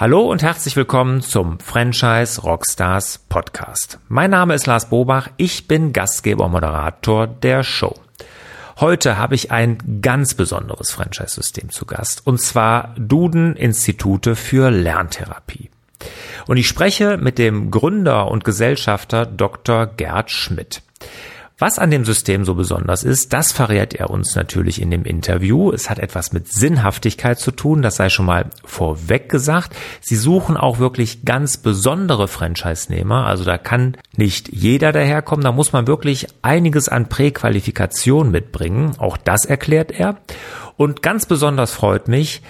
Hallo und herzlich willkommen zum Franchise Rockstars Podcast. Mein Name ist Lars Bobach, ich bin Gastgeber und Moderator der Show. Heute habe ich ein ganz besonderes Franchise-System zu Gast, und zwar Duden Institute für Lerntherapie. Und ich spreche mit dem Gründer und Gesellschafter Dr. Gerd Schmidt. Was an dem System so besonders ist, das verrät er uns natürlich in dem Interview. Es hat etwas mit Sinnhaftigkeit zu tun, das sei schon mal vorweg gesagt. Sie suchen auch wirklich ganz besondere Franchise-Nehmer, also da kann nicht jeder daherkommen, da muss man wirklich einiges an Präqualifikation mitbringen, auch das erklärt er. Und ganz besonders freut mich,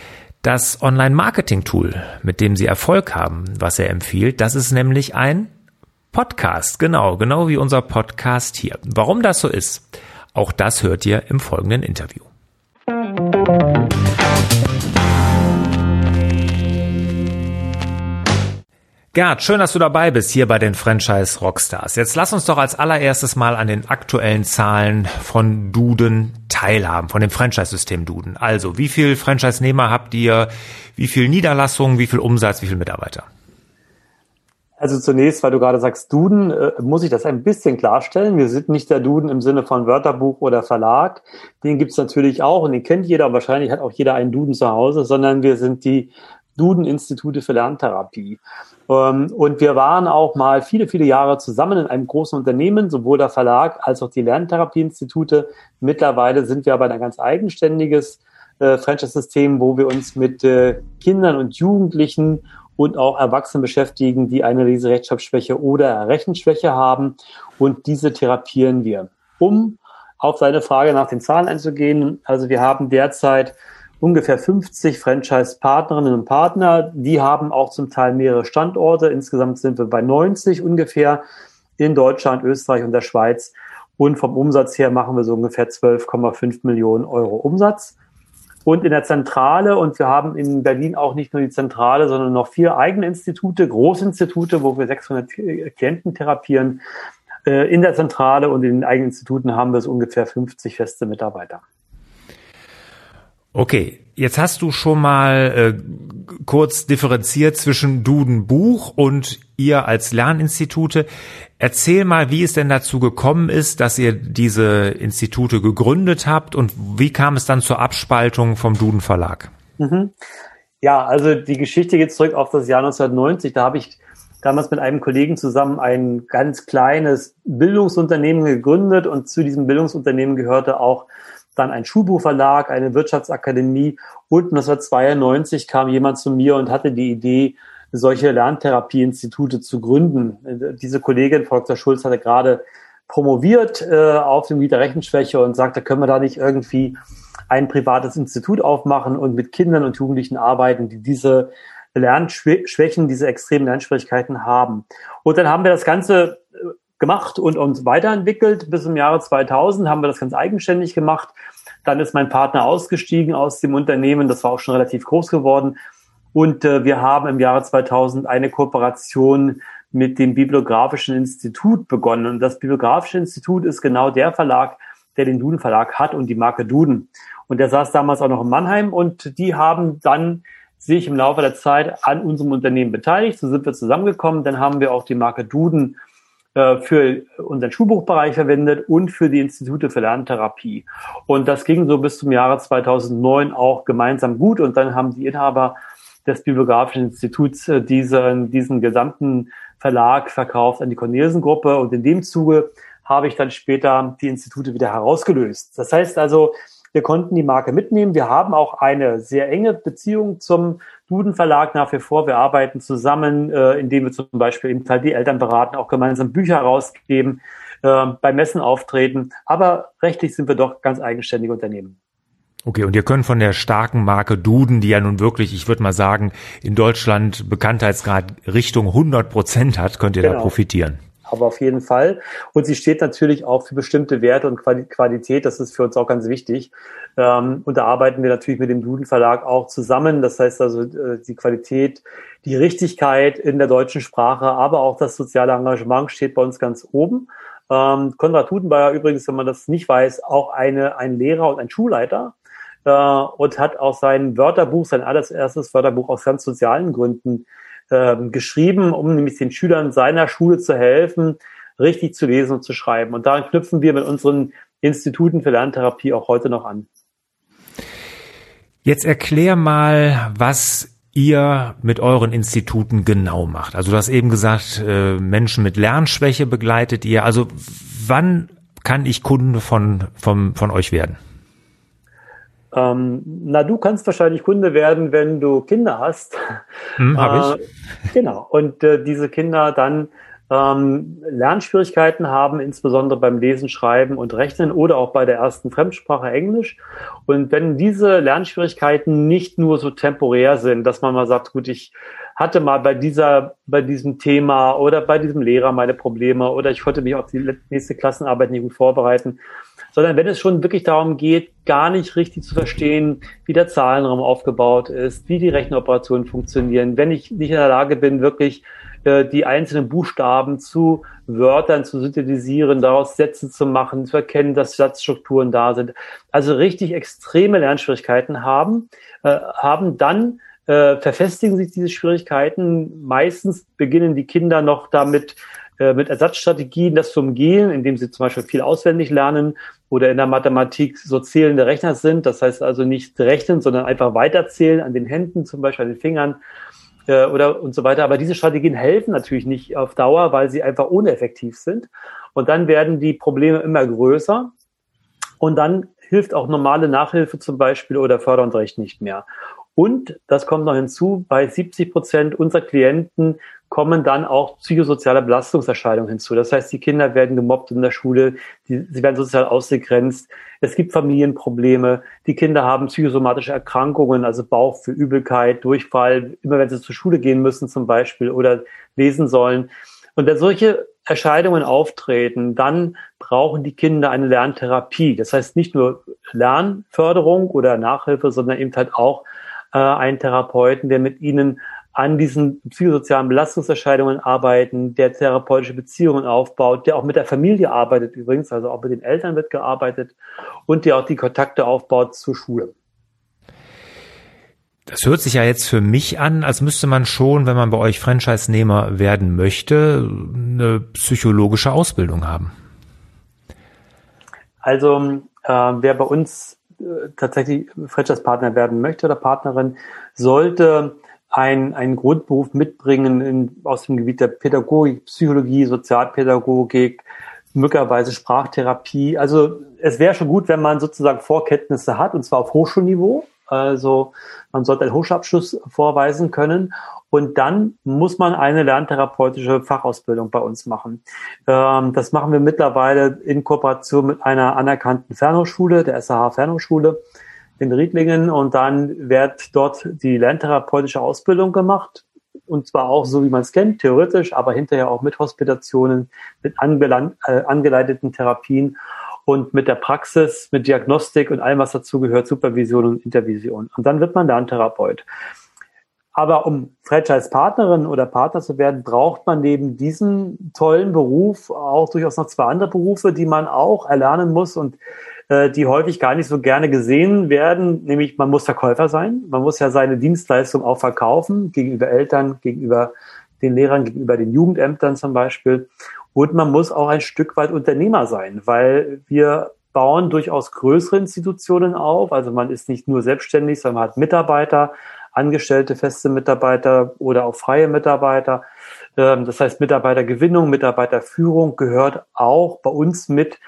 das Online-Marketing-Tool, mit dem Sie Erfolg haben, was er empfiehlt, das ist nämlich ein Podcast, genau, genau wie unser Podcast hier. Warum das so ist, auch das hört ihr im folgenden Interview. Gerd, schön, dass du dabei bist hier bei den Franchise Rockstars. Jetzt lass uns doch als allererstes mal an den aktuellen Zahlen von Duden teilhaben, von dem Franchise-System Duden. Also, wie viel Franchise-Nehmer habt ihr? Wie viel Niederlassungen? Wie viel Umsatz? Wie viel Mitarbeiter? Also zunächst, weil du gerade sagst Duden, äh, muss ich das ein bisschen klarstellen. Wir sind nicht der Duden im Sinne von Wörterbuch oder Verlag. Den gibt's natürlich auch und den kennt jeder. Wahrscheinlich hat auch jeder einen Duden zu Hause, sondern wir sind die Duden-Institute für Lerntherapie. Ähm, und wir waren auch mal viele, viele Jahre zusammen in einem großen Unternehmen, sowohl der Verlag als auch die Lerntherapie-Institute. Mittlerweile sind wir aber ein ganz eigenständiges äh, Franchise-System, wo wir uns mit äh, Kindern und Jugendlichen und auch Erwachsene beschäftigen, die eine Leserechtschreibschwäche oder Rechenschwäche haben. Und diese therapieren wir. Um auf seine Frage nach den Zahlen einzugehen, also wir haben derzeit ungefähr 50 Franchise-Partnerinnen und Partner. Die haben auch zum Teil mehrere Standorte. Insgesamt sind wir bei 90 ungefähr in Deutschland, Österreich und der Schweiz. Und vom Umsatz her machen wir so ungefähr 12,5 Millionen Euro Umsatz und in der Zentrale. Und wir haben in Berlin auch nicht nur die Zentrale, sondern noch vier eigene Institute, Großinstitute, wo wir 600 Klienten therapieren. Äh, in der Zentrale und in den eigenen Instituten haben wir so ungefähr 50 feste Mitarbeiter. Okay, jetzt hast du schon mal äh, kurz differenziert zwischen Duden Buch und ihr als Lerninstitute. Erzähl mal, wie es denn dazu gekommen ist, dass ihr diese Institute gegründet habt und wie kam es dann zur Abspaltung vom Duden Verlag? Mhm. Ja, also die Geschichte geht zurück auf das Jahr 1990. Da habe ich damals mit einem Kollegen zusammen ein ganz kleines Bildungsunternehmen gegründet und zu diesem Bildungsunternehmen gehörte auch dann ein Schulbuchverlag, eine Wirtschaftsakademie und 1992 kam jemand zu mir und hatte die Idee, solche Lerntherapieinstitute zu gründen. Diese Kollegin, Frau Dr. Schulz, hatte gerade promoviert äh, auf dem Gebiet der Rechenschwäche und sagte, können wir da nicht irgendwie ein privates Institut aufmachen und mit Kindern und Jugendlichen arbeiten, die diese Lernschwächen, diese extremen Lernschwierigkeiten haben. Und dann haben wir das Ganze äh, gemacht und uns weiterentwickelt. Bis im Jahre 2000 haben wir das ganz eigenständig gemacht. Dann ist mein Partner ausgestiegen aus dem Unternehmen. Das war auch schon relativ groß geworden. Und äh, wir haben im Jahre 2000 eine Kooperation mit dem Bibliografischen Institut begonnen. Und das Bibliografische Institut ist genau der Verlag, der den Duden Verlag hat und die Marke Duden. Und der saß damals auch noch in Mannheim und die haben dann sich im Laufe der Zeit an unserem Unternehmen beteiligt. So sind wir zusammengekommen. Dann haben wir auch die Marke Duden für unseren Schulbuchbereich verwendet und für die Institute für Lerntherapie. Und das ging so bis zum Jahre 2009 auch gemeinsam gut. Und dann haben die Inhaber des Bibliografischen Instituts äh, diesen, diesen gesamten Verlag verkauft an die Cornelsen-Gruppe. Und in dem Zuge habe ich dann später die Institute wieder herausgelöst. Das heißt also, wir konnten die Marke mitnehmen. Wir haben auch eine sehr enge Beziehung zum Duden Verlag nach wie vor. Wir arbeiten zusammen, äh, indem wir zum Beispiel eben die Eltern beraten, auch gemeinsam Bücher herausgeben, äh, bei Messen auftreten. Aber rechtlich sind wir doch ganz eigenständige Unternehmen. Okay, und ihr könnt von der starken Marke Duden, die ja nun wirklich, ich würde mal sagen, in Deutschland Bekanntheitsgrad Richtung 100 Prozent hat, könnt ihr genau. da profitieren aber auf jeden Fall. Und sie steht natürlich auch für bestimmte Werte und Qualität. Das ist für uns auch ganz wichtig. Ähm, und da arbeiten wir natürlich mit dem Duden Verlag auch zusammen. Das heißt also, äh, die Qualität, die Richtigkeit in der deutschen Sprache, aber auch das soziale Engagement steht bei uns ganz oben. Ähm, Konrad ja übrigens, wenn man das nicht weiß, auch eine, ein Lehrer und ein Schulleiter äh, und hat auch sein Wörterbuch, sein allererstes Wörterbuch aus ganz sozialen Gründen äh, geschrieben, um nämlich den Schülern seiner Schule zu helfen, richtig zu lesen und zu schreiben. Und daran knüpfen wir mit unseren Instituten für Lerntherapie auch heute noch an. Jetzt erklär mal, was ihr mit euren Instituten genau macht. Also du hast eben gesagt, äh, Menschen mit Lernschwäche begleitet ihr. Also wann kann ich Kunde von, von, von euch werden? Ähm, na, du kannst wahrscheinlich Kunde werden, wenn du Kinder hast. Hm, hab ich. Äh, genau. Und äh, diese Kinder dann ähm, Lernschwierigkeiten haben, insbesondere beim Lesen, Schreiben und Rechnen oder auch bei der ersten Fremdsprache Englisch. Und wenn diese Lernschwierigkeiten nicht nur so temporär sind, dass man mal sagt, gut, ich hatte mal bei dieser, bei diesem Thema oder bei diesem Lehrer meine Probleme oder ich konnte mich auf die nächste Klassenarbeit nicht gut vorbereiten, sondern wenn es schon wirklich darum geht, gar nicht richtig zu verstehen, wie der Zahlenraum aufgebaut ist, wie die Rechenoperationen funktionieren, wenn ich nicht in der Lage bin, wirklich äh, die einzelnen Buchstaben zu Wörtern zu synthetisieren, daraus Sätze zu machen, zu erkennen, dass Satzstrukturen da sind. Also richtig extreme Lernschwierigkeiten haben, äh, haben dann äh, verfestigen sich diese Schwierigkeiten. Meistens beginnen die Kinder noch damit, äh, mit Ersatzstrategien das zu umgehen, indem sie zum Beispiel viel auswendig lernen oder in der Mathematik so zählende Rechner sind. Das heißt also nicht rechnen, sondern einfach weiterzählen an den Händen, zum Beispiel an den Fingern äh, oder und so weiter. Aber diese Strategien helfen natürlich nicht auf Dauer, weil sie einfach uneffektiv sind. Und dann werden die Probleme immer größer. Und dann hilft auch normale Nachhilfe zum Beispiel oder Förderunterricht nicht mehr. Und das kommt noch hinzu, bei 70 Prozent unserer Klienten kommen dann auch psychosoziale Belastungserscheinungen hinzu. Das heißt, die Kinder werden gemobbt in der Schule, die, sie werden sozial ausgegrenzt, es gibt Familienprobleme, die Kinder haben psychosomatische Erkrankungen, also Bauch für Übelkeit, Durchfall, immer wenn sie zur Schule gehen müssen zum Beispiel oder lesen sollen. Und wenn solche Erscheinungen auftreten, dann brauchen die Kinder eine Lerntherapie. Das heißt nicht nur Lernförderung oder Nachhilfe, sondern eben halt auch äh, einen Therapeuten, der mit ihnen an diesen psychosozialen Belastungserscheinungen arbeiten, der therapeutische Beziehungen aufbaut, der auch mit der Familie arbeitet übrigens, also auch mit den Eltern wird gearbeitet und der auch die Kontakte aufbaut zur Schule. Das hört sich ja jetzt für mich an, als müsste man schon, wenn man bei euch Franchise-Nehmer werden möchte, eine psychologische Ausbildung haben. Also äh, wer bei uns tatsächlich Franchise-Partner werden möchte oder Partnerin, sollte ein, einen Grundberuf mitbringen in, aus dem Gebiet der Pädagogik, Psychologie, Sozialpädagogik, möglicherweise Sprachtherapie. Also es wäre schon gut, wenn man sozusagen Vorkenntnisse hat, und zwar auf Hochschulniveau. Also man sollte einen Hochschulabschluss vorweisen können. Und dann muss man eine lerntherapeutische Fachausbildung bei uns machen. Ähm, das machen wir mittlerweile in Kooperation mit einer anerkannten Fernhochschule, der SAH Fernhochschule in Riedlingen. Und dann wird dort die lerntherapeutische Ausbildung gemacht. Und zwar auch so, wie man es kennt, theoretisch, aber hinterher auch mit Hospitationen, mit äh, angeleiteten Therapien und mit der Praxis, mit Diagnostik und allem, was dazu gehört, Supervision und Intervision. Und dann wird man Lerntherapeut. Aber um Franchise-Partnerin oder Partner zu werden, braucht man neben diesem tollen Beruf auch durchaus noch zwei andere Berufe, die man auch erlernen muss und äh, die häufig gar nicht so gerne gesehen werden. Nämlich man muss Verkäufer sein. Man muss ja seine Dienstleistung auch verkaufen gegenüber Eltern, gegenüber den Lehrern, gegenüber den Jugendämtern zum Beispiel. Und man muss auch ein Stück weit Unternehmer sein, weil wir bauen durchaus größere Institutionen auf. Also man ist nicht nur selbstständig, sondern man hat Mitarbeiter, angestellte feste Mitarbeiter oder auch freie Mitarbeiter. Ähm, das heißt, Mitarbeitergewinnung, Mitarbeiterführung gehört auch bei uns mit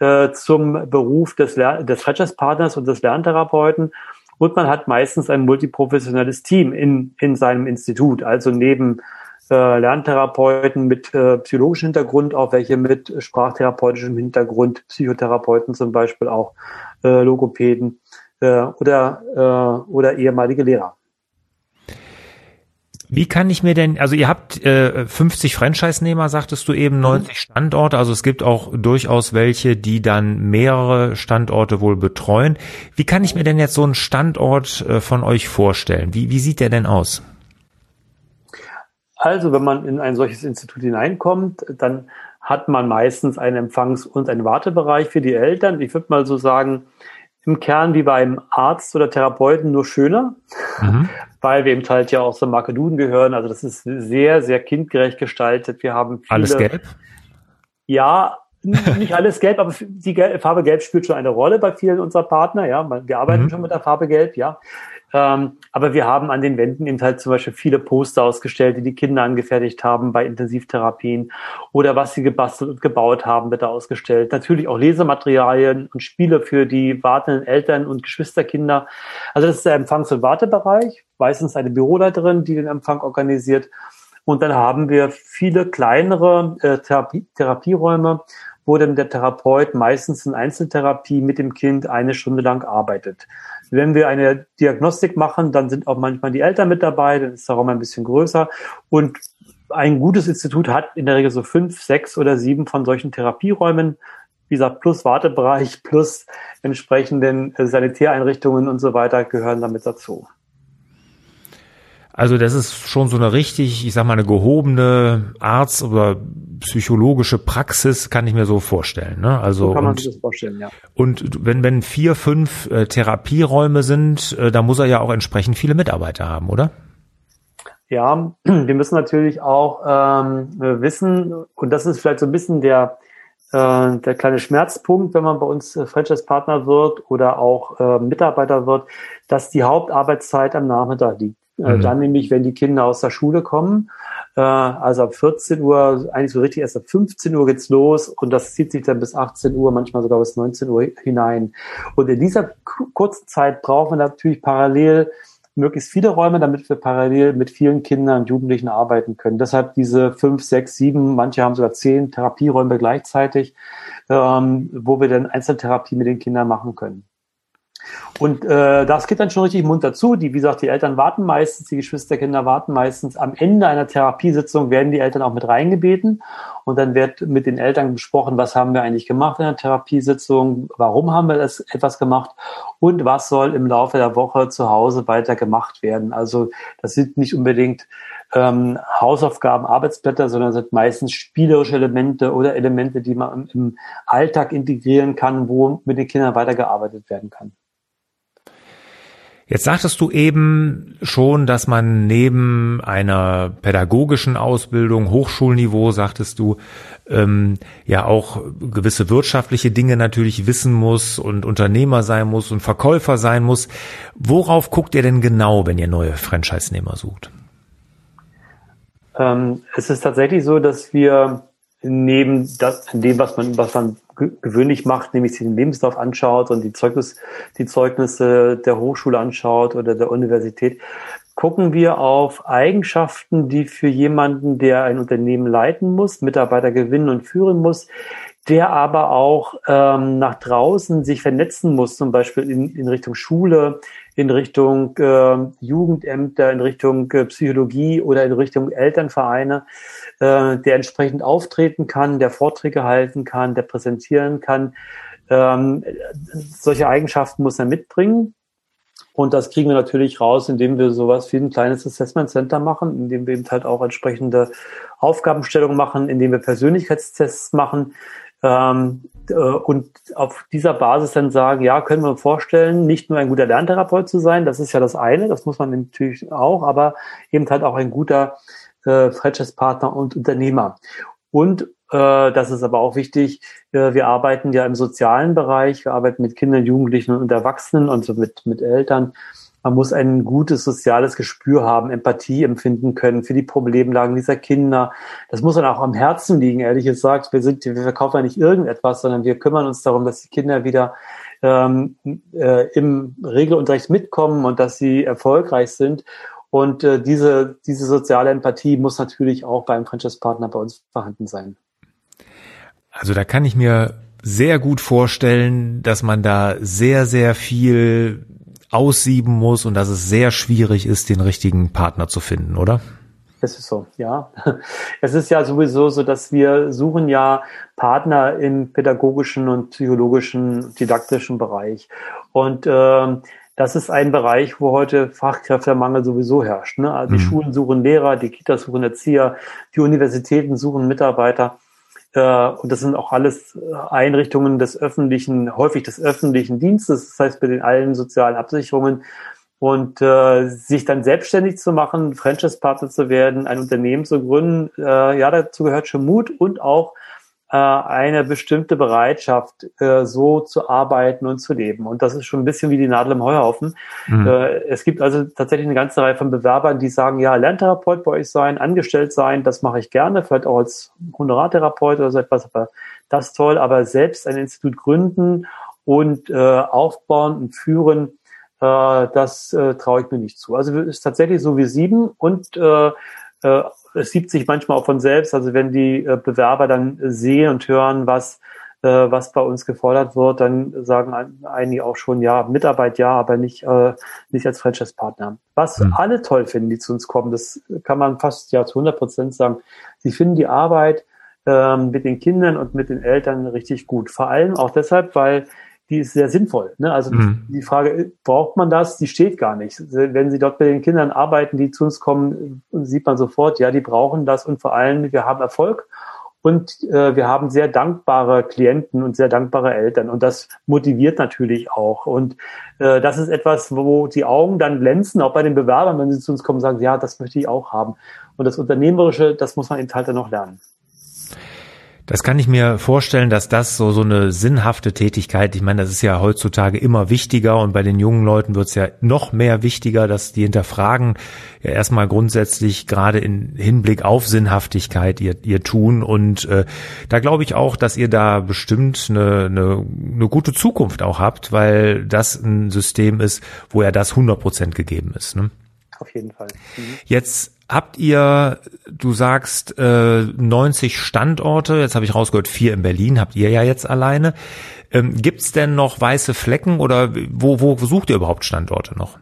äh, zum Beruf des, des Franchise-Partners und des Lerntherapeuten. Und man hat meistens ein multiprofessionelles Team in, in seinem Institut. Also neben äh, Lerntherapeuten mit äh, psychologischem Hintergrund, auch welche mit sprachtherapeutischem Hintergrund, Psychotherapeuten zum Beispiel auch, äh, Logopäden äh, oder, äh, oder ehemalige Lehrer. Wie kann ich mir denn, also ihr habt äh, 50 Franchise-Nehmer, sagtest du eben, 90 mhm. Standorte, also es gibt auch durchaus welche, die dann mehrere Standorte wohl betreuen. Wie kann ich mir denn jetzt so einen Standort äh, von euch vorstellen? Wie, wie sieht der denn aus? Also, wenn man in ein solches Institut hineinkommt, dann hat man meistens einen Empfangs- und einen Wartebereich für die Eltern. Ich würde mal so sagen, im Kern wie beim Arzt oder Therapeuten nur schöner, mhm. weil wir eben halt ja auch zur Marke Duden gehören. Also das ist sehr, sehr kindgerecht gestaltet. Wir haben viele, Alles gelb? Ja, nicht alles gelb, aber die Farbe Gelb spielt schon eine Rolle bei vielen unserer Partner. Ja, wir arbeiten mhm. schon mit der Farbe Gelb, ja. Ähm, aber wir haben an den Wänden eben halt zum Beispiel viele Poster ausgestellt, die die Kinder angefertigt haben bei Intensivtherapien oder was sie gebastelt und gebaut haben, wird da ausgestellt. Natürlich auch Lesematerialien und Spiele für die wartenden Eltern und Geschwisterkinder. Also das ist der Empfangs- und Wartebereich. Meistens eine Büroleiterin, die den Empfang organisiert. Und dann haben wir viele kleinere äh, Therapie Therapieräume, wo dann der Therapeut meistens in Einzeltherapie mit dem Kind eine Stunde lang arbeitet. Wenn wir eine Diagnostik machen, dann sind auch manchmal die Eltern mit dabei, dann ist der Raum ein bisschen größer. Und ein gutes Institut hat in der Regel so fünf, sechs oder sieben von solchen Therapieräumen. Wie gesagt, plus Wartebereich, plus entsprechenden Sanitäreinrichtungen und so weiter gehören damit dazu. Also das ist schon so eine richtig, ich sag mal, eine gehobene Arzt- oder psychologische Praxis, kann ich mir so vorstellen. Ne? Also so kann man und, sich das vorstellen, ja. Und wenn, wenn vier, fünf äh, Therapieräume sind, äh, da muss er ja auch entsprechend viele Mitarbeiter haben, oder? Ja, wir müssen natürlich auch ähm, wissen, und das ist vielleicht so ein bisschen der, äh, der kleine Schmerzpunkt, wenn man bei uns äh, Franchise-Partner wird oder auch äh, Mitarbeiter wird, dass die Hauptarbeitszeit am Nachmittag liegt. Äh, mhm. Dann nämlich, wenn die Kinder aus der Schule kommen. Äh, also ab 14 Uhr, eigentlich so richtig erst ab 15 Uhr geht's los und das zieht sich dann bis 18 Uhr, manchmal sogar bis 19 Uhr hinein. Und in dieser kurzen Zeit brauchen wir natürlich parallel möglichst viele Räume, damit wir parallel mit vielen Kindern und Jugendlichen arbeiten können. Deshalb diese fünf, sechs, sieben, manche haben sogar zehn Therapieräume gleichzeitig, ähm, wo wir dann Einzeltherapie mit den Kindern machen können. Und äh, das geht dann schon richtig munter zu. Die, wie gesagt, die Eltern warten meistens, die Geschwisterkinder warten meistens. Am Ende einer Therapiesitzung werden die Eltern auch mit reingebeten und dann wird mit den Eltern besprochen, was haben wir eigentlich gemacht in der Therapiesitzung, warum haben wir das etwas gemacht und was soll im Laufe der Woche zu Hause weiter gemacht werden. Also das sind nicht unbedingt ähm, Hausaufgaben, Arbeitsblätter, sondern sind meistens spielerische Elemente oder Elemente, die man im Alltag integrieren kann, wo mit den Kindern weitergearbeitet werden kann. Jetzt sagtest du eben schon, dass man neben einer pädagogischen Ausbildung, Hochschulniveau, sagtest du, ähm, ja auch gewisse wirtschaftliche Dinge natürlich wissen muss und Unternehmer sein muss und Verkäufer sein muss. Worauf guckt ihr denn genau, wenn ihr neue Franchise-Nehmer sucht? Ähm, es ist tatsächlich so, dass wir neben das, dem, was man, was man gewöhnlich macht, nämlich sich den Lebenslauf anschaut und die Zeugnis, die Zeugnisse der Hochschule anschaut oder der Universität, gucken wir auf Eigenschaften, die für jemanden, der ein Unternehmen leiten muss, Mitarbeiter gewinnen und führen muss, der aber auch ähm, nach draußen sich vernetzen muss, zum Beispiel in, in Richtung Schule, in Richtung äh, Jugendämter, in Richtung äh, Psychologie oder in Richtung Elternvereine, äh, der entsprechend auftreten kann, der Vorträge halten kann, der präsentieren kann. Ähm, solche Eigenschaften muss er mitbringen. Und das kriegen wir natürlich raus, indem wir sowas wie ein kleines Assessment Center machen, indem wir eben halt auch entsprechende Aufgabenstellungen machen, indem wir Persönlichkeitstests machen, ähm, äh, und auf dieser Basis dann sagen, ja, können wir uns vorstellen, nicht nur ein guter Lerntherapeut zu sein, das ist ja das eine, das muss man natürlich auch, aber eben halt auch ein guter äh, Franchise-Partner und Unternehmer. Und äh, das ist aber auch wichtig, äh, wir arbeiten ja im sozialen Bereich, wir arbeiten mit Kindern, Jugendlichen und Erwachsenen und so mit, mit Eltern man muss ein gutes soziales Gespür haben, Empathie empfinden können für die Problemlagen dieser Kinder. Das muss dann auch am Herzen liegen, ehrlich gesagt. Wir sind, wir verkaufen ja nicht irgendetwas, sondern wir kümmern uns darum, dass die Kinder wieder ähm, äh, im Regelunterricht mitkommen und dass sie erfolgreich sind. Und äh, diese, diese soziale Empathie muss natürlich auch beim Franchise-Partner bei uns vorhanden sein. Also da kann ich mir sehr gut vorstellen, dass man da sehr, sehr viel aussieben muss und dass es sehr schwierig ist, den richtigen Partner zu finden, oder? Es ist so, ja. Es ist ja sowieso so, dass wir suchen ja Partner im pädagogischen und psychologischen, didaktischen Bereich. Und ähm, das ist ein Bereich, wo heute Fachkräftemangel sowieso herrscht. Ne? Also die mhm. Schulen suchen Lehrer, die Kitas suchen Erzieher, die Universitäten suchen Mitarbeiter. Äh, und das sind auch alles Einrichtungen des öffentlichen, häufig des öffentlichen Dienstes, das heißt bei den allen sozialen Absicherungen. Und äh, sich dann selbstständig zu machen, Franchise-Partner zu werden, ein Unternehmen zu gründen, äh, ja, dazu gehört schon Mut und auch äh, eine bestimmte Bereitschaft, äh, so zu arbeiten und zu leben. Und das ist schon ein bisschen wie die Nadel im Heuhaufen. Mhm. Äh, es gibt also tatsächlich eine ganze Reihe von Bewerbern, die sagen, ja, Lerntherapeut bei euch sein, angestellt sein, das mache ich gerne, vielleicht auch als Honorartherapeut oder so etwas, aber das ist toll. Aber selbst ein Institut gründen und äh, aufbauen und führen, äh, das äh, traue ich mir nicht zu. Also es ist tatsächlich so wie sieben und äh, äh, es sieht sich manchmal auch von selbst. Also wenn die äh, Bewerber dann sehen und hören, was äh, was bei uns gefordert wird, dann sagen einige auch schon, ja, Mitarbeit ja, aber nicht, äh, nicht als Franchise-Partner. Was mhm. alle toll finden, die zu uns kommen, das kann man fast ja zu 100 Prozent sagen. Sie finden die Arbeit ähm, mit den Kindern und mit den Eltern richtig gut. Vor allem auch deshalb, weil die ist sehr sinnvoll. Ne? Also mhm. die Frage, braucht man das? Die steht gar nicht. Wenn Sie dort mit den Kindern arbeiten, die zu uns kommen, sieht man sofort, ja, die brauchen das und vor allem, wir haben Erfolg und äh, wir haben sehr dankbare Klienten und sehr dankbare Eltern und das motiviert natürlich auch. Und äh, das ist etwas, wo die Augen dann glänzen, auch bei den Bewerbern, wenn sie zu uns kommen, sagen, ja, das möchte ich auch haben. Und das Unternehmerische, das muss man eben halt dann noch lernen. Das kann ich mir vorstellen, dass das so, so eine sinnhafte Tätigkeit, ich meine, das ist ja heutzutage immer wichtiger und bei den jungen Leuten wird es ja noch mehr wichtiger, dass die hinterfragen ja erstmal grundsätzlich gerade in Hinblick auf Sinnhaftigkeit ihr, ihr tun und äh, da glaube ich auch, dass ihr da bestimmt eine, eine, eine gute Zukunft auch habt, weil das ein System ist, wo ja das 100 Prozent gegeben ist. Ne? Auf jeden Fall. Mhm. Jetzt Habt ihr, du sagst, äh, 90 Standorte, jetzt habe ich rausgehört, vier in Berlin, habt ihr ja jetzt alleine. Ähm, Gibt es denn noch weiße Flecken oder wo, wo sucht ihr überhaupt Standorte noch?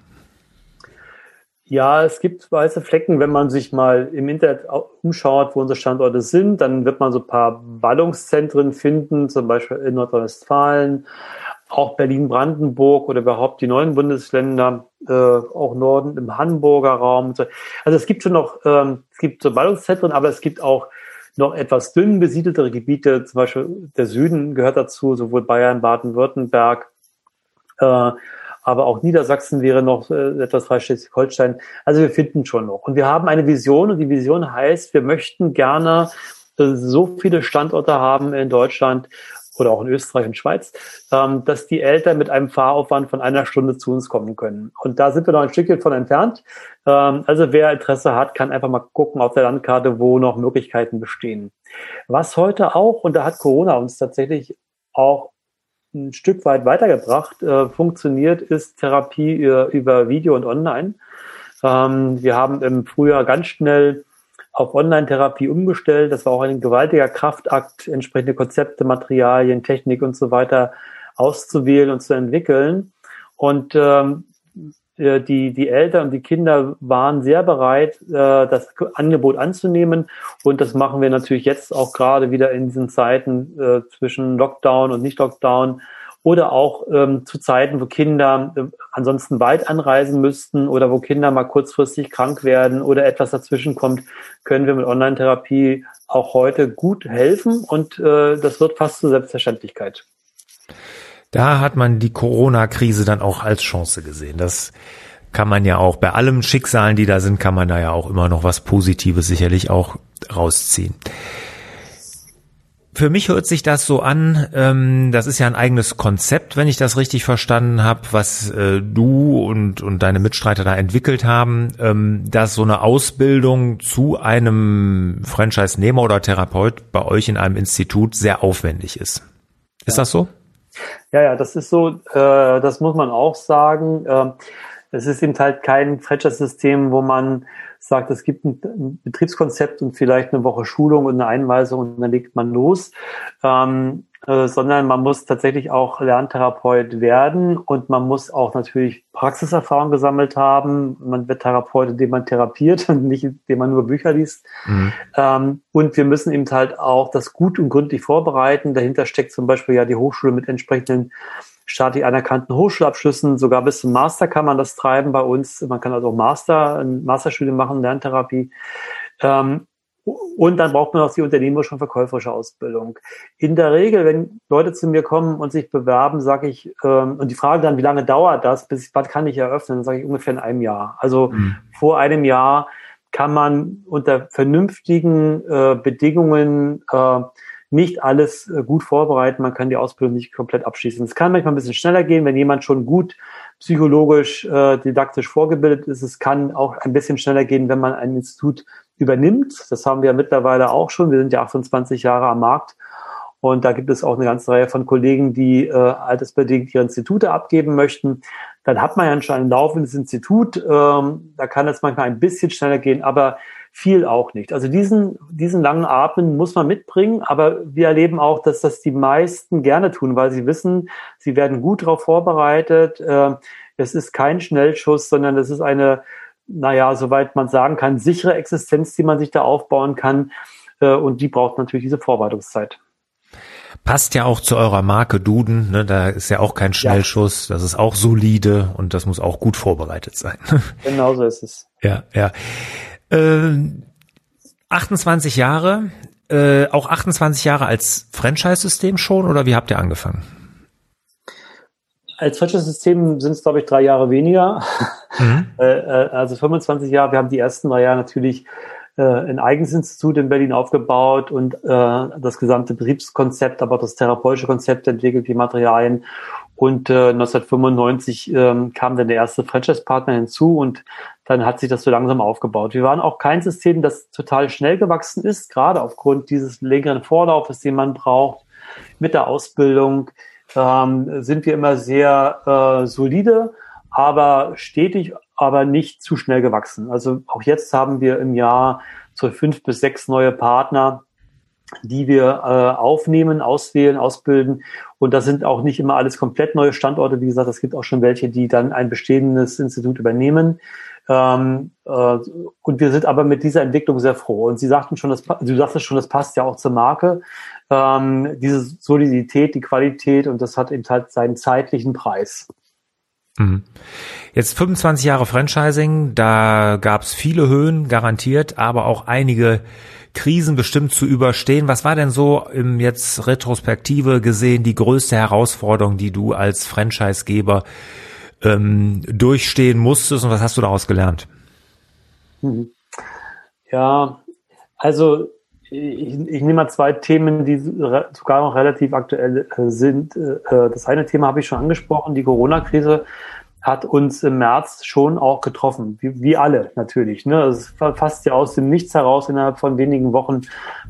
Ja, es gibt weiße Flecken, wenn man sich mal im Internet umschaut, wo unsere Standorte sind, dann wird man so ein paar Ballungszentren finden, zum Beispiel in Nordrhein-Westfalen, auch Berlin-Brandenburg oder überhaupt die neuen Bundesländer, äh, auch Norden im Hamburger Raum. Also es gibt schon noch, ähm, es gibt so Ballungszentren, aber es gibt auch noch etwas dünn besiedeltere Gebiete, zum Beispiel der Süden gehört dazu, sowohl Bayern, Baden-Württemberg, äh, aber auch Niedersachsen wäre noch äh, etwas frei Schleswig-Holstein. Also wir finden schon noch. Und wir haben eine Vision und die Vision heißt, wir möchten gerne äh, so viele Standorte haben in Deutschland, oder auch in Österreich und Schweiz, ähm, dass die Eltern mit einem Fahraufwand von einer Stunde zu uns kommen können. Und da sind wir noch ein Stückchen von entfernt. Ähm, also wer Interesse hat, kann einfach mal gucken auf der Landkarte, wo noch Möglichkeiten bestehen. Was heute auch, und da hat Corona uns tatsächlich auch ein Stück weit weitergebracht, äh, funktioniert, ist Therapie über Video und Online. Ähm, wir haben im Frühjahr ganz schnell auf Online-Therapie umgestellt. Das war auch ein gewaltiger Kraftakt, entsprechende Konzepte, Materialien, Technik und so weiter auszuwählen und zu entwickeln. Und ähm, äh, die, die Eltern und die Kinder waren sehr bereit, äh, das Angebot anzunehmen. Und das machen wir natürlich jetzt auch gerade wieder in diesen Zeiten äh, zwischen Lockdown und Nicht-Lockdown oder auch ähm, zu Zeiten, wo Kinder äh, ansonsten weit anreisen müssten oder wo Kinder mal kurzfristig krank werden oder etwas dazwischen kommt, können wir mit Online-Therapie auch heute gut helfen und äh, das wird fast zur Selbstverständlichkeit. Da hat man die Corona-Krise dann auch als Chance gesehen. Das kann man ja auch bei allem Schicksalen, die da sind, kann man da ja auch immer noch was Positives sicherlich auch rausziehen. Für mich hört sich das so an, ähm, das ist ja ein eigenes Konzept, wenn ich das richtig verstanden habe, was äh, du und, und deine Mitstreiter da entwickelt haben, ähm, dass so eine Ausbildung zu einem Franchise-Nehmer oder Therapeut bei euch in einem Institut sehr aufwendig ist. Ist ja. das so? Ja, ja, das ist so, äh, das muss man auch sagen. Äh, es ist eben halt kein Franchise-System, wo man sagt, es gibt ein Betriebskonzept und vielleicht eine Woche Schulung und eine Einweisung und dann legt man los, ähm, äh, sondern man muss tatsächlich auch Lerntherapeut werden und man muss auch natürlich Praxiserfahrung gesammelt haben. Man wird Therapeut, indem man therapiert und nicht, indem man nur Bücher liest. Mhm. Ähm, und wir müssen eben halt auch das gut und gründlich vorbereiten. Dahinter steckt zum Beispiel ja die Hochschule mit entsprechenden staatlich anerkannten Hochschulabschlüssen, sogar bis zum Master kann man das treiben bei uns. Man kann also auch Master, ein Masterstudium machen, Lerntherapie. Ähm, Und dann braucht man auch die unternehmerische und verkäuferische Ausbildung. In der Regel, wenn Leute zu mir kommen und sich bewerben, sage ich, ähm, und die Frage dann, wie lange dauert das, bis was kann ich eröffnen, sage ich ungefähr in einem Jahr. Also mhm. vor einem Jahr kann man unter vernünftigen äh, Bedingungen äh, nicht alles äh, gut vorbereiten. Man kann die Ausbildung nicht komplett abschließen. Es kann manchmal ein bisschen schneller gehen, wenn jemand schon gut psychologisch, äh, didaktisch vorgebildet ist. Es kann auch ein bisschen schneller gehen, wenn man ein Institut übernimmt. Das haben wir mittlerweile auch schon. Wir sind ja 28 Jahre am Markt. Und da gibt es auch eine ganze Reihe von Kollegen, die äh, altersbedingt ihre Institute abgeben möchten. Dann hat man ja schon ein laufendes Institut. Ähm, da kann es manchmal ein bisschen schneller gehen, aber viel auch nicht. Also diesen, diesen langen Atmen muss man mitbringen, aber wir erleben auch, dass das die meisten gerne tun, weil sie wissen, sie werden gut darauf vorbereitet. Äh, es ist kein Schnellschuss, sondern es ist eine naja, soweit man sagen kann, sichere Existenz, die man sich da aufbauen kann. Äh, und die braucht natürlich diese Vorbereitungszeit. Passt ja auch zu eurer Marke Duden, ne? da ist ja auch kein Schnellschuss, ja. das ist auch solide und das muss auch gut vorbereitet sein. Genau so ist es. Ja, ja. Äh, 28 Jahre, äh, auch 28 Jahre als Franchise-System schon oder wie habt ihr angefangen? als Franchise-System sind es, glaube ich, drei Jahre weniger. Mhm. Äh, äh, also 25 Jahre. Wir haben die ersten drei Jahre natürlich äh, ein eigenes Institut in Berlin aufgebaut und das gesamte Betriebskonzept, aber auch das therapeutische Konzept entwickelt, die Materialien. Und 1995 ähm, kam dann der erste Franchise-Partner hinzu und dann hat sich das so langsam aufgebaut. Wir waren auch kein System, das total schnell gewachsen ist, gerade aufgrund dieses längeren Vorlaufes, den man braucht mit der Ausbildung ähm, sind wir immer sehr äh, solide, aber stetig, aber nicht zu schnell gewachsen. Also auch jetzt haben wir im Jahr so fünf bis sechs neue Partner, die wir äh, aufnehmen, auswählen, ausbilden. Und das sind auch nicht immer alles komplett neue Standorte. Wie gesagt, es gibt auch schon welche, die dann ein bestehendes Institut übernehmen. Ähm, äh, und wir sind aber mit dieser Entwicklung sehr froh. Und Sie sagten schon, das, du sagtest schon, das passt ja auch zur Marke. Ähm, diese Solidität, die Qualität und das hat eben halt seinen zeitlichen Preis. Mhm. Jetzt 25 Jahre Franchising, da gab es viele Höhen garantiert, aber auch einige Krisen bestimmt zu überstehen. Was war denn so im jetzt Retrospektive gesehen die größte Herausforderung, die du als Franchisegeber ähm, durchstehen musstest und was hast du daraus gelernt? Mhm. Ja, also ich, ich nehme mal zwei Themen, die sogar noch relativ aktuell äh, sind. Äh, das eine Thema habe ich schon angesprochen, die Corona-Krise hat uns im März schon auch getroffen, wie, wie alle natürlich. Ne? Es fasst ja aus dem Nichts heraus innerhalb von wenigen Wochen.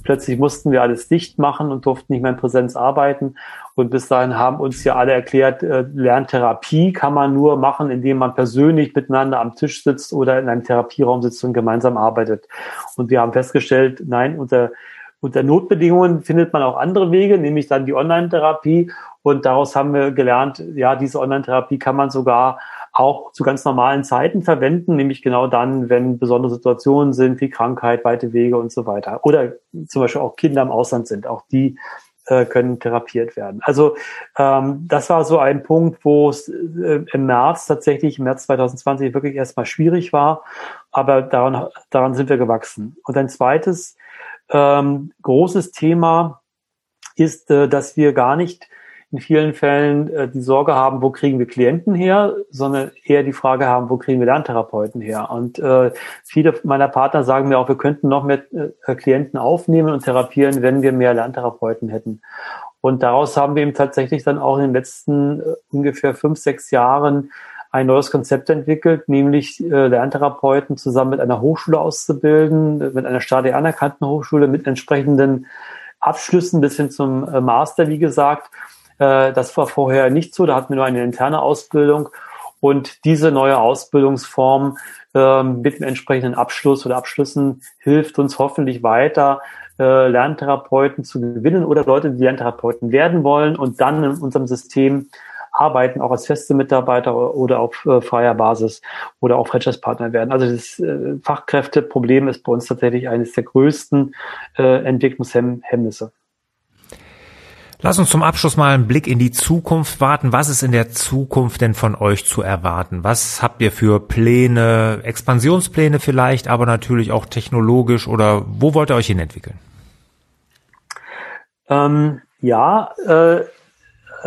Plötzlich mussten wir alles dicht machen und durften nicht mehr in Präsenz arbeiten. Und bis dahin haben uns ja alle erklärt, äh, Lerntherapie kann man nur machen, indem man persönlich miteinander am Tisch sitzt oder in einem Therapieraum sitzt und gemeinsam arbeitet. Und wir haben festgestellt, nein, unter unter Notbedingungen findet man auch andere Wege, nämlich dann die Online-Therapie. Und daraus haben wir gelernt, ja, diese Online-Therapie kann man sogar auch zu ganz normalen Zeiten verwenden, nämlich genau dann, wenn besondere Situationen sind, wie Krankheit, weite Wege und so weiter. Oder zum Beispiel auch Kinder im Ausland sind. Auch die äh, können therapiert werden. Also ähm, das war so ein Punkt, wo es äh, im März tatsächlich, im März 2020 wirklich erstmal schwierig war, aber daran, daran sind wir gewachsen. Und ein zweites ähm, großes Thema ist, äh, dass wir gar nicht in vielen Fällen äh, die Sorge haben, wo kriegen wir Klienten her, sondern eher die Frage haben, wo kriegen wir Lerntherapeuten her. Und äh, viele meiner Partner sagen mir auch, wir könnten noch mehr äh, Klienten aufnehmen und therapieren, wenn wir mehr Lerntherapeuten hätten. Und daraus haben wir eben tatsächlich dann auch in den letzten äh, ungefähr fünf, sechs Jahren ein neues Konzept entwickelt, nämlich äh, Lerntherapeuten zusammen mit einer Hochschule auszubilden, mit einer staatlich anerkannten Hochschule, mit entsprechenden Abschlüssen bis hin zum äh, Master, wie gesagt. Äh, das war vorher nicht so, da hatten wir nur eine interne Ausbildung. Und diese neue Ausbildungsform äh, mit dem entsprechenden Abschluss oder Abschlüssen hilft uns hoffentlich weiter, äh, Lerntherapeuten zu gewinnen oder Leute, die Lerntherapeuten werden wollen und dann in unserem System arbeiten, auch als feste Mitarbeiter oder auf äh, freier Basis oder auch Franchise-Partner werden. Also das äh, Fachkräfteproblem ist bei uns tatsächlich eines der größten äh, Entwicklungshemmnisse. Lass uns zum Abschluss mal einen Blick in die Zukunft warten. Was ist in der Zukunft denn von euch zu erwarten? Was habt ihr für Pläne, Expansionspläne vielleicht, aber natürlich auch technologisch oder wo wollt ihr euch hin entwickeln? Ähm, ja, äh,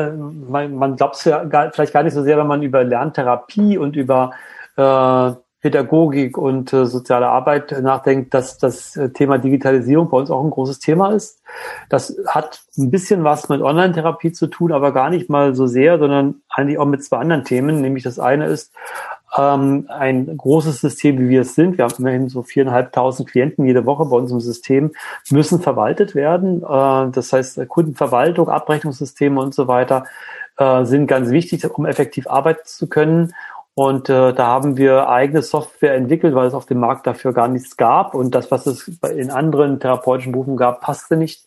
man, man glaubt es ja gar, vielleicht gar nicht so sehr, wenn man über Lerntherapie und über äh, Pädagogik und äh, soziale Arbeit nachdenkt, dass das äh, Thema Digitalisierung bei uns auch ein großes Thema ist. Das hat ein bisschen was mit Online-Therapie zu tun, aber gar nicht mal so sehr, sondern eigentlich auch mit zwei anderen Themen. Nämlich das eine ist ähm, ein großes System, wie wir es sind. Wir haben immerhin so viereinhalbtausend Klienten jede Woche bei uns im System, müssen verwaltet werden. Äh, das heißt, Kundenverwaltung, Abrechnungssysteme und so weiter äh, sind ganz wichtig, um effektiv arbeiten zu können. Und äh, da haben wir eigene Software entwickelt, weil es auf dem Markt dafür gar nichts gab. Und das, was es in anderen therapeutischen Berufen gab, passte nicht.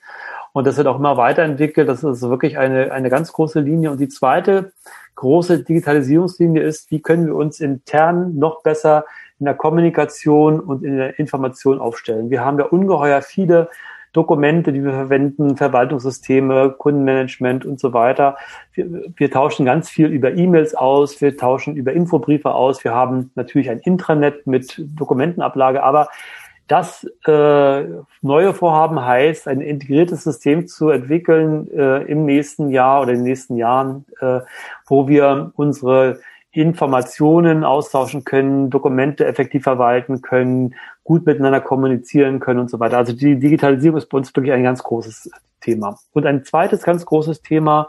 Und das wird auch immer weiterentwickelt. Das ist wirklich eine, eine ganz große Linie. Und die zweite große Digitalisierungslinie ist, wie können wir uns intern noch besser in der Kommunikation und in der Information aufstellen. Wir haben ja ungeheuer viele Dokumente, die wir verwenden, Verwaltungssysteme, Kundenmanagement und so weiter. Wir, wir tauschen ganz viel über E-Mails aus, wir tauschen über Infobriefe aus, wir haben natürlich ein Intranet mit Dokumentenablage, aber das äh, neue Vorhaben heißt, ein integriertes System zu entwickeln äh, im nächsten Jahr oder in den nächsten Jahren, äh, wo wir unsere Informationen austauschen können, Dokumente effektiv verwalten können, gut miteinander kommunizieren können und so weiter. Also die Digitalisierung ist bei uns wirklich ein ganz großes Thema. Und ein zweites ganz großes Thema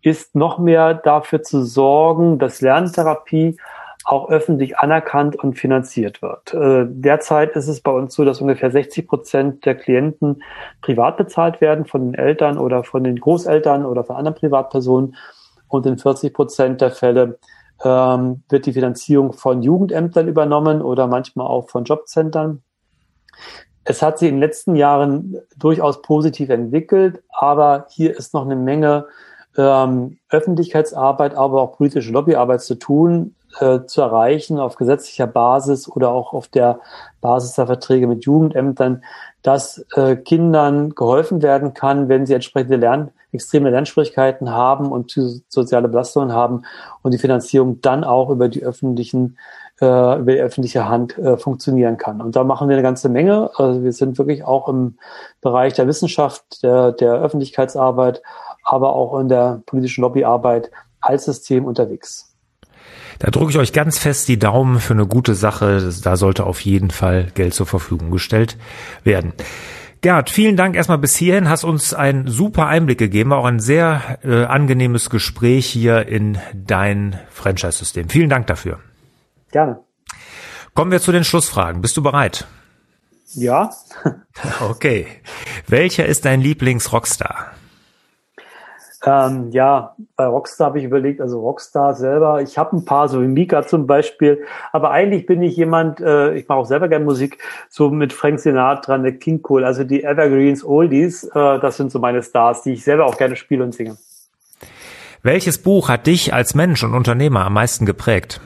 ist noch mehr dafür zu sorgen, dass Lerntherapie auch öffentlich anerkannt und finanziert wird. Äh, derzeit ist es bei uns so, dass ungefähr 60 Prozent der Klienten privat bezahlt werden von den Eltern oder von den Großeltern oder von anderen Privatpersonen und in 40 Prozent der Fälle ähm, wird die Finanzierung von Jugendämtern übernommen oder manchmal auch von Jobcentern. Es hat sich in den letzten Jahren durchaus positiv entwickelt, aber hier ist noch eine Menge ähm, Öffentlichkeitsarbeit, aber auch politische Lobbyarbeit zu tun, äh, zu erreichen auf gesetzlicher Basis oder auch auf der Basis der Verträge mit Jugendämtern, dass äh, Kindern geholfen werden kann, wenn sie entsprechende Lern extreme Lernschwierigkeiten haben und soziale Belastungen haben und die Finanzierung dann auch über die öffentlichen äh, über die öffentliche Hand äh, funktionieren kann. Und da machen wir eine ganze Menge. Also wir sind wirklich auch im Bereich der Wissenschaft, der, der Öffentlichkeitsarbeit, aber auch in der politischen Lobbyarbeit als System unterwegs. Da drücke ich euch ganz fest die Daumen für eine gute Sache. Da sollte auf jeden Fall Geld zur Verfügung gestellt werden. Gerd, vielen Dank erstmal bis hierhin. Hast uns einen super Einblick gegeben, auch ein sehr äh, angenehmes Gespräch hier in dein Franchise-System. Vielen Dank dafür. Gerne. Kommen wir zu den Schlussfragen. Bist du bereit? Ja. okay. Welcher ist dein Lieblings-Rockstar? Ähm, ja, bei Rockstar habe ich überlegt, also Rockstar selber, ich habe ein paar, so wie Mika zum Beispiel, aber eigentlich bin ich jemand, äh, ich mache auch selber gerne Musik, so mit Frank Sinatra, Nat King Cole, also die Evergreens, Oldies, äh, das sind so meine Stars, die ich selber auch gerne spiele und singe. Welches Buch hat dich als Mensch und Unternehmer am meisten geprägt?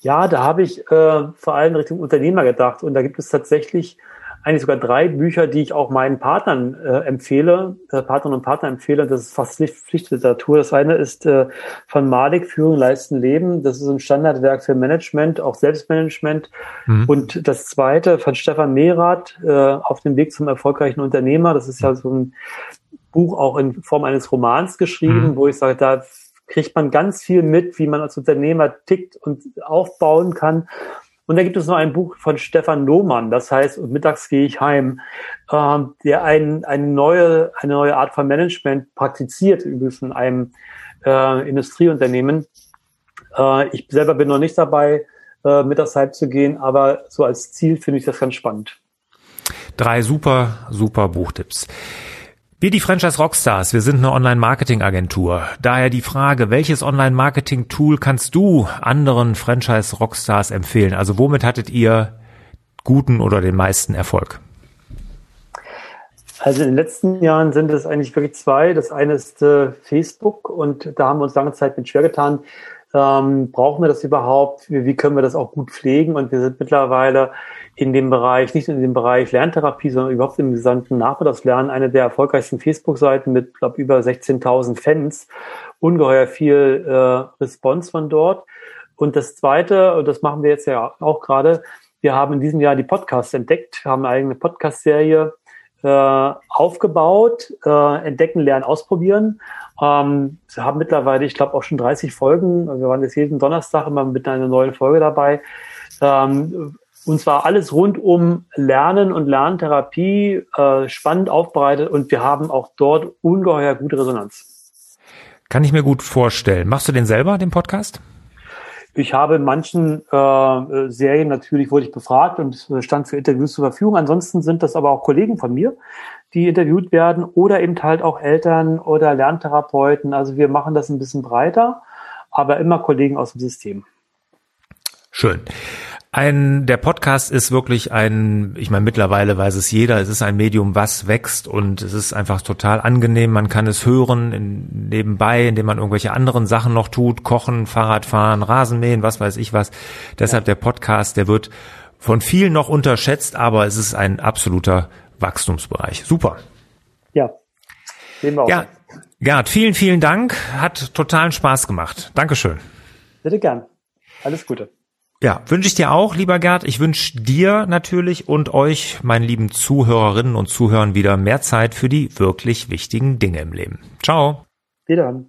Ja, da habe ich äh, vor allem Richtung Unternehmer gedacht und da gibt es tatsächlich eigentlich sogar drei Bücher, die ich auch meinen Partnern äh, empfehle, äh, Partnerinnen und Partner empfehle. Das ist fast Pflichtliteratur. Das eine ist äh, von Malik, Führung, Leisten, Leben. Das ist ein Standardwerk für Management, auch Selbstmanagement. Mhm. Und das zweite von Stefan Mehrath, äh, Auf dem Weg zum erfolgreichen Unternehmer. Das ist ja so ein Buch auch in Form eines Romans geschrieben, mhm. wo ich sage, da kriegt man ganz viel mit, wie man als Unternehmer tickt und aufbauen kann. Und da gibt es noch ein Buch von Stefan Lohmann, das heißt, mittags gehe ich heim, äh, der ein, eine, neue, eine neue Art von Management praktiziert, übrigens in einem äh, Industrieunternehmen. Äh, ich selber bin noch nicht dabei, äh, mittags heim zu gehen, aber so als Ziel finde ich das ganz spannend. Drei super, super Buchtipps. Wir die Franchise Rockstars, wir sind eine Online-Marketing-Agentur. Daher die Frage, welches Online-Marketing-Tool kannst du anderen Franchise Rockstars empfehlen? Also womit hattet ihr guten oder den meisten Erfolg? Also in den letzten Jahren sind es eigentlich wirklich zwei. Das eine ist äh, Facebook und da haben wir uns lange Zeit mit schwer getan, Ähm, brauchen wir das überhaupt? Wie, wie können wir das auch gut pflegen? Und wir sind mittlerweile in dem Bereich, nicht nur in dem Bereich Lerntherapie, sondern überhaupt im gesamten Nachmittagslernen eine der erfolgreichsten Facebook-Seiten mit, glaube über 16.000 Fans. Ungeheuer viel äh, Response von dort. Und das Zweite, und das machen wir jetzt ja auch gerade, wir haben in diesem Jahr die Podcasts entdeckt, haben eine eigene Podcast-Serie äh, aufgebaut, äh, entdecken, lernen, ausprobieren. Ähm, wir haben mittlerweile, ich glaube, auch schon 30 Folgen. Wir waren jetzt jeden Donnerstag immer mit einer neuen Folge dabei. Ähm, und zwar alles rund um Lernen und Lerntherapie, äh, spannend aufbereitet und wir haben auch dort ungeheuer gute Resonanz. Kann ich mir gut vorstellen. Machst du den selber, den Podcast? Ich habe in manchen äh, Serien natürlich wurde ich befragt und stand für Interviews zur Verfügung. Ansonsten sind das aber auch Kollegen von mir, die interviewt werden oder eben halt auch Eltern oder Lerntherapeuten. Also wir machen das ein bisschen breiter, aber immer Kollegen aus dem System. Schön. Ein, der Podcast ist wirklich ein, ich meine, mittlerweile weiß es jeder, es ist ein Medium, was wächst und es ist einfach total angenehm. Man kann es hören in, nebenbei, indem man irgendwelche anderen Sachen noch tut, kochen, Fahrradfahren, Rasenmähen, was weiß ich was. Deshalb der Podcast, der wird von vielen noch unterschätzt, aber es ist ein absoluter Wachstumsbereich. Super. Ja. Sehen wir auch. Ja, Gerd, vielen, vielen Dank. Hat totalen Spaß gemacht. Dankeschön. Bitte gern. Alles Gute. Ja, wünsche ich dir auch, lieber Gerd. Ich wünsche dir natürlich und euch, meinen lieben Zuhörerinnen und Zuhörern, wieder mehr Zeit für die wirklich wichtigen Dinge im Leben. Ciao. Wieder an.